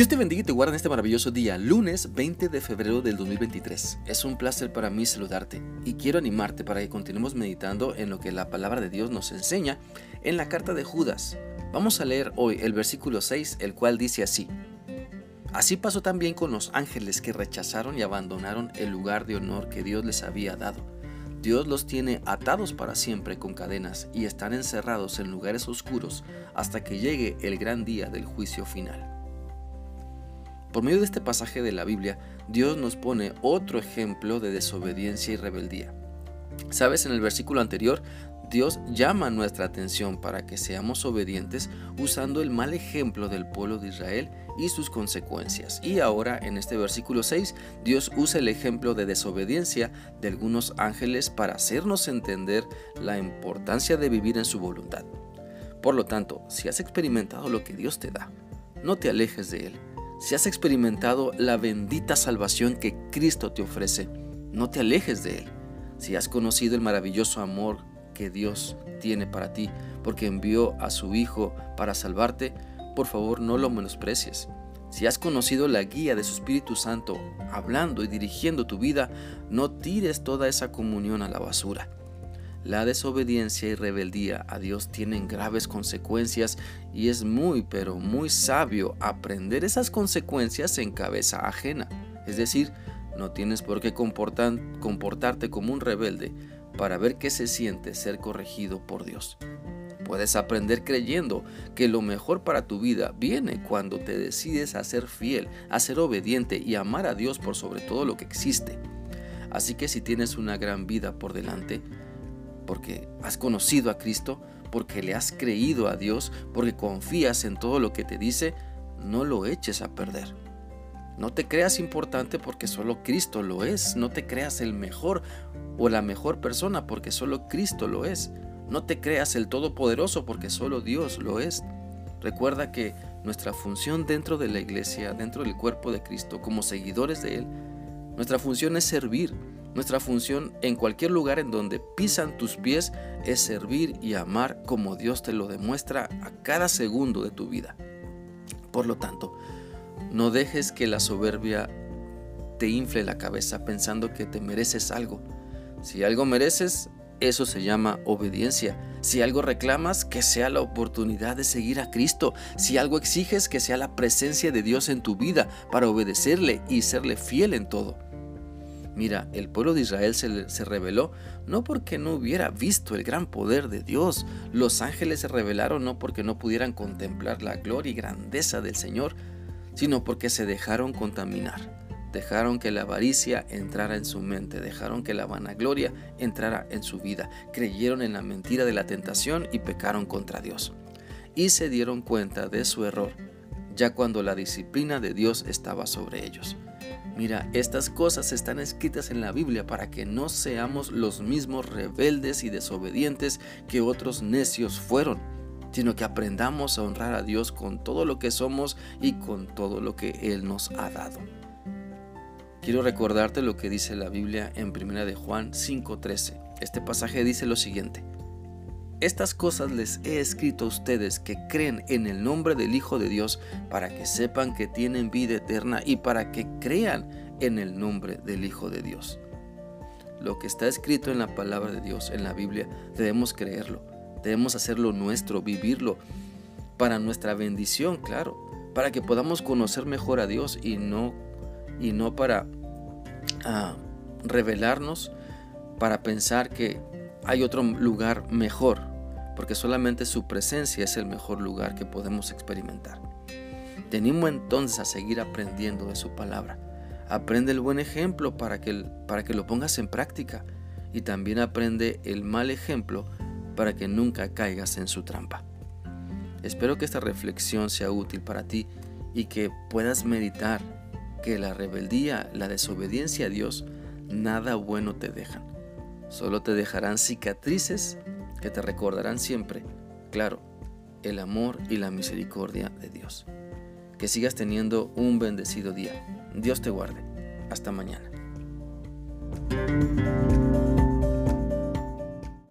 Dios te bendiga y te guarde en este maravilloso día, lunes 20 de febrero del 2023. Es un placer para mí saludarte y quiero animarte para que continuemos meditando en lo que la palabra de Dios nos enseña en la carta de Judas. Vamos a leer hoy el versículo 6, el cual dice así. Así pasó también con los ángeles que rechazaron y abandonaron el lugar de honor que Dios les había dado. Dios los tiene atados para siempre con cadenas y están encerrados en lugares oscuros hasta que llegue el gran día del juicio final. Por medio de este pasaje de la Biblia, Dios nos pone otro ejemplo de desobediencia y rebeldía. Sabes, en el versículo anterior, Dios llama nuestra atención para que seamos obedientes usando el mal ejemplo del pueblo de Israel y sus consecuencias. Y ahora en este versículo 6, Dios usa el ejemplo de desobediencia de algunos ángeles para hacernos entender la importancia de vivir en su voluntad. Por lo tanto, si has experimentado lo que Dios te da, no te alejes de Él si has experimentado la bendita salvación que Cristo te ofrece, no te alejes de Él. Si has conocido el maravilloso amor que Dios tiene para ti, porque envió a su Hijo para salvarte, por favor no lo menosprecies. Si has conocido la guía de su Espíritu Santo hablando y dirigiendo tu vida, no tires toda esa comunión a la basura. La desobediencia y rebeldía a Dios tienen graves consecuencias y es muy pero muy sabio aprender esas consecuencias en cabeza ajena. Es decir, no tienes por qué comportarte como un rebelde para ver qué se siente ser corregido por Dios. Puedes aprender creyendo que lo mejor para tu vida viene cuando te decides a ser fiel, a ser obediente y amar a Dios por sobre todo lo que existe. Así que si tienes una gran vida por delante, porque has conocido a Cristo, porque le has creído a Dios, porque confías en todo lo que te dice, no lo eches a perder. No te creas importante porque solo Cristo lo es. No te creas el mejor o la mejor persona porque solo Cristo lo es. No te creas el todopoderoso porque solo Dios lo es. Recuerda que nuestra función dentro de la iglesia, dentro del cuerpo de Cristo, como seguidores de Él, nuestra función es servir, nuestra función en cualquier lugar en donde pisan tus pies es servir y amar como Dios te lo demuestra a cada segundo de tu vida. Por lo tanto, no dejes que la soberbia te infle la cabeza pensando que te mereces algo. Si algo mereces, eso se llama obediencia. Si algo reclamas, que sea la oportunidad de seguir a Cristo. Si algo exiges, que sea la presencia de Dios en tu vida para obedecerle y serle fiel en todo. Mira, el pueblo de Israel se, se, rebeló no porque no hubiera visto el gran poder de Dios. Los ángeles se rebelaron no porque no pudieran contemplar la gloria y grandeza del Señor, sino porque se dejaron contaminar. Dejaron que la avaricia entrara en su mente, dejaron que la vanagloria entrara en su vida, creyeron en la mentira de la tentación y pecaron contra Dios. Y se dieron cuenta de su error, ya cuando la disciplina de Dios estaba sobre ellos. Mira, estas cosas están escritas en la Biblia para que no seamos los mismos rebeldes y desobedientes que otros necios fueron, sino que aprendamos a honrar a Dios con todo lo que somos y con todo lo que Él nos ha dado. Quiero recordarte lo que dice la Biblia en 1 de Juan 5:13. Este pasaje dice lo siguiente: estas cosas les he escrito a ustedes que creen en el nombre del Hijo de Dios para que sepan que tienen vida eterna y para que crean en el nombre del Hijo de Dios. Lo que está escrito en la palabra de Dios, en la Biblia, debemos creerlo, debemos hacerlo nuestro, vivirlo para nuestra bendición, claro, para que podamos conocer mejor a Dios y no, y no para ah, revelarnos, para pensar que hay otro lugar mejor porque solamente su presencia es el mejor lugar que podemos experimentar. Te entonces a seguir aprendiendo de su palabra. Aprende el buen ejemplo para que, para que lo pongas en práctica y también aprende el mal ejemplo para que nunca caigas en su trampa. Espero que esta reflexión sea útil para ti y que puedas meditar que la rebeldía, la desobediencia a Dios, nada bueno te dejan. Solo te dejarán cicatrices que te recordarán siempre, claro, el amor y la misericordia de Dios. Que sigas teniendo un bendecido día. Dios te guarde. Hasta mañana.